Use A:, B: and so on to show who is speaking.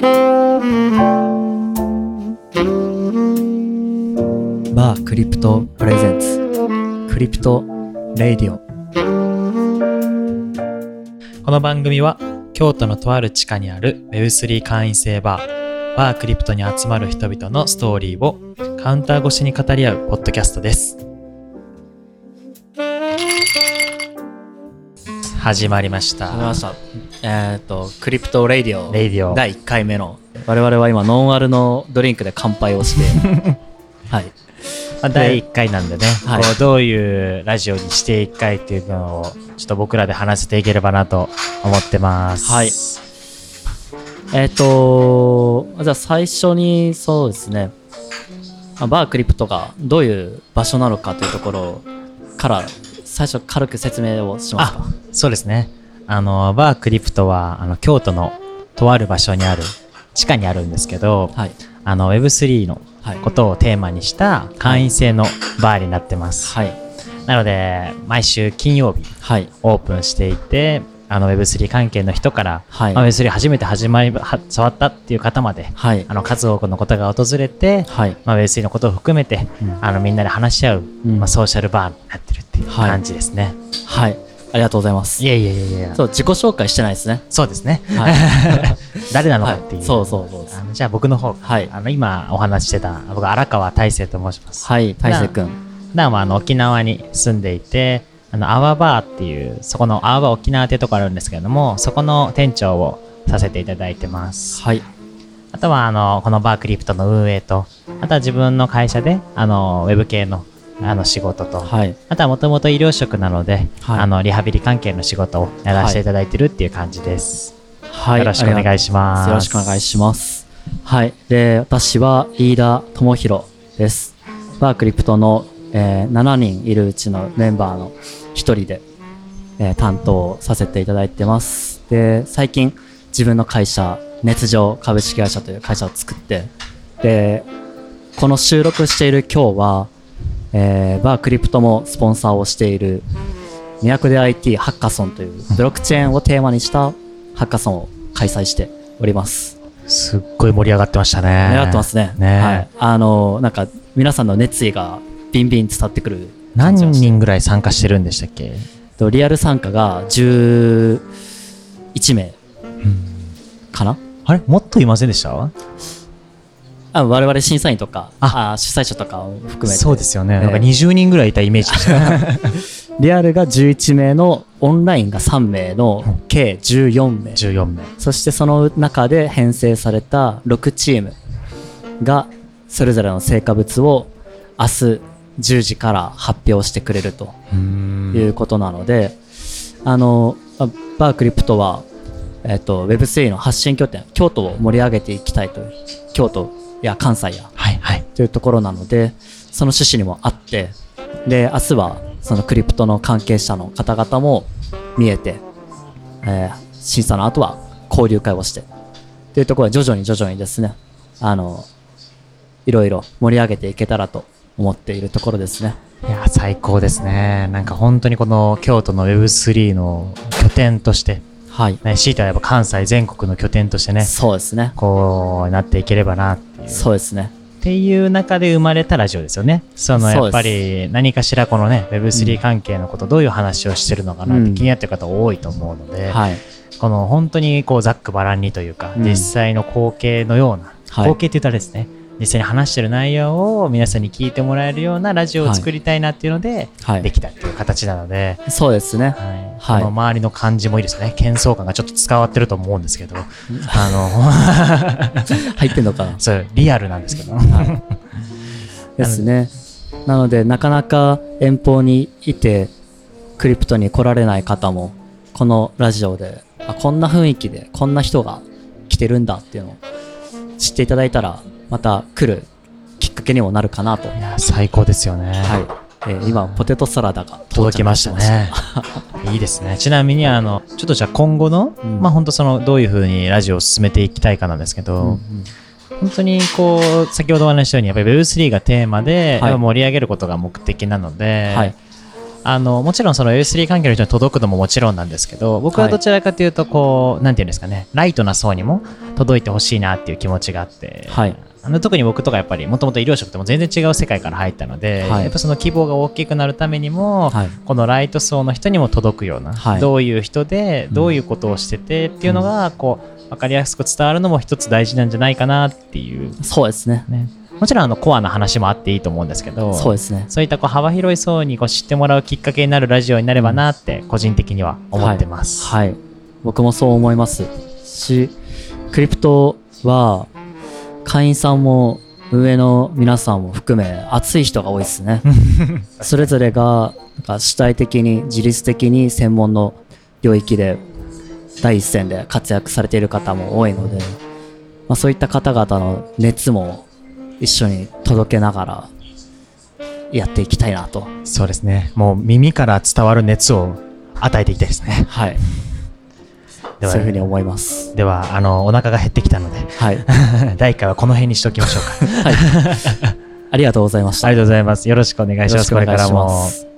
A: Bar Krypto presents Krypto Radio
B: この番組は京都のとある地下にある Web3 会員制バー、 Bar Krypto に集まる人々のストーリーをカウンター越しに語り合うポッドキャストです。始まりました。
A: 始まりました。えっ、と
B: Krypto Radio。Radio。
A: 第1回目の。我々は今ノンアルのドリンクで乾杯をして。はい。
B: まあ、第1回なんでね、
A: はい。
B: こうどういうラジオにしていきたいっていうのをちょっと僕らで話せていければなと思ってます。
A: はい。えっ、とじゃあ最初にそうですね。まあ Bar Krypto がどういう場所なのかというところから最初軽く説明をしますか
B: あそうですね。あの、バークリプトは、あの、京都のとある場所にある、地下にあるんですけど、
A: はい。
B: あの、Web3 の
A: はい。
B: ことをテーマにした会員制のバーになってます。
A: はい。
B: なので、毎週金曜日
A: はい。
B: オープンしていて、あの Web3 関係の人から、
A: はい。
B: まあ Web3 初めて始まり、は触ったっていう方まで、
A: はい。
B: あの数多くの方が訪れて、
A: はい。
B: まあ、Web3 のことを含めて、
A: うん。
B: あのみんなで話し合う、
A: うん。
B: まあ、ソーシャルバーになってるっていう
A: はい
B: 感じですね。
A: はい。ありがとうございます。
B: いやいやいやいや。
A: そう自己紹介してないですね。
B: そうですね。
A: はい。
B: 誰なのかっていう。
A: はい。そうそうそう
B: あのじゃあ僕の方、
A: はい。
B: あの今お話ししてた、僕荒川大成と申します。
A: はい大勢くん
B: 普段はあの沖縄に住んでいて、あの、アワバーっていう、そこのアワバー沖縄ってところあるんですけれども、そこの店長をさせていただいてます。
A: はい
B: あとは、あの、このバークリプトの運営と、あとは自分の会社で、あの、ウェブ系の、あの、仕事と、
A: はい
B: あとはもともと医療職なので、
A: はい
B: あの、リハビリ関係の仕事をやらせていただいてるっていう感じです。
A: はい
B: よろしくお願いします。
A: よろしくお願いします。はい。で、私は飯田智弘です。バークリプトの、えー7人いるうちのメンバーの1人で、えー担当させていただいてます。で、最近自分の会社、熱情株式会社という会社を作って、で、この収録している今日は、えーバークリプトもスポンサーをしている都で IT ハッカソンというブロックチェーンをテーマにしたハッカソンを開催しております。
B: すっごい盛り上がってましたね。
A: 盛り上がってますね。
B: ね
A: はい。あの、なんか皆さんの熱意がビンビン伝わってくる感
B: 何。人ぐらい参加してるんでしたっけ？
A: とリアル参加が11名かな？
B: あれ？もっといませんでした？
A: あ我々審査員とか
B: あ。
A: あ主催者とかを含めて。
B: そうですよね。
A: ええ。
B: なんか20人ぐらいいたイメージでした。
A: リアルが11名のオンラインが3名の計14名。
B: 14名。
A: そしてその中で編成された6チームがそれぞれの成果物を明日10時から発表してくれるということなので、あのあバークリプトは、えっと Web3 の発信拠点京都を盛り上げていきたいという京都や関西や
B: はいはい。
A: というところなのでその趣旨にもあってで明日はそのクリプトの関係者の方々も見えて、えー審査の後は交流会をしてというところで徐々に徐々にですねあのいろいろ盛り上げていけたらと思っているところですね。
B: いや、最高ですね。なんか本当にこの京都の Web3 の拠点として、
A: はい、
B: ね、強いてはやっぱ関西全国の拠点としてね、
A: そうですね。
B: こうなっていければなっていう。
A: そうですね。
B: っていう中で生まれたラジオですよね。そのやっぱり何かしらこのね、Web3 関係のこと、どういう話をしてるのかなって気になってる方多いと思うので、
A: はい。
B: この本当にこうざっくばらんにというか、
A: うん。
B: 実際の光景のような、
A: はい。
B: 光景って言ったらですね、実際に話してる内容を皆さんに聞いてもらえるようなラジオを作りたいなっていうので、
A: はい
B: できたっていう形なので、
A: そうですね
B: はい
A: はい
B: この周りの感じもいいですね。喧騒感がちょっと伝わってると思うんですけど、あの、
A: 入ってんのかな？
B: そう、リアルなんですけど。
A: ですね。なので、なかなか遠方にいて、クリプトに来られない方も、このラジオで、あこんな雰囲気で、こんな人が来てるんだっていうのを知っていただいたら、また来るきっかけにもなるかなと。はい
B: や、最高ですよね。
A: い。えー今、ポテトサラダが
B: 届きましたね。いいですね。ちなみに、あの、ちょっとじゃあ今後の、
A: うん
B: まあ本当その、どういうふうにラジオを進めていきたいかなんですけど、
A: うんうん
B: 本当にこう、先ほどお話ししたように、やっぱり Web3 がテーマで、
A: はい
B: 盛り上げることが目的なので、
A: はい
B: あのもちろんその Web3 環境の人に届くのももちろんなんですけど僕はどちらかというとこう、なんていうんですかねライトな層にも届いてほしいなっていう気持ちがあって、
A: はい
B: あの特に僕とかやっぱりもともと医療職とも全然違う世界から入ったので、
A: はい。
B: やっぱその希望が大きくなるためにも、
A: はい。
B: このライト層の人にも届くような、
A: はい。
B: どういう人でどういうことをしててっていうのがこう分かりやすく伝わるのも一つ大事なんじゃないかなっていう、
A: そうですね。
B: ね、もちろんあのコアな話もあっていいと思うんですけど
A: そうですね
B: そういったこう幅広い層にこう知ってもらうきっかけになるラジオになればなって個人的には思ってます。
A: はい、はい。僕もそう思いますしクリプトは会員さんも運営の皆さんも含め熱い人が多いですね。それぞれがなんか主体的に自律的に専門の領域で第一線で活躍されている方も多いので、まあ、そういった方々の熱も一緒に届けながらやっていきたいなと。
B: そうですね。もう耳から伝わる熱を与えていきたいですね。
A: はいそういうふうに思います
B: ではあのお腹が減ってきたので
A: はい
B: 第1回はこの辺にしておきましょうか。
A: ありがとうございました
B: ありがとうございます。よろしくお願いします。これからも。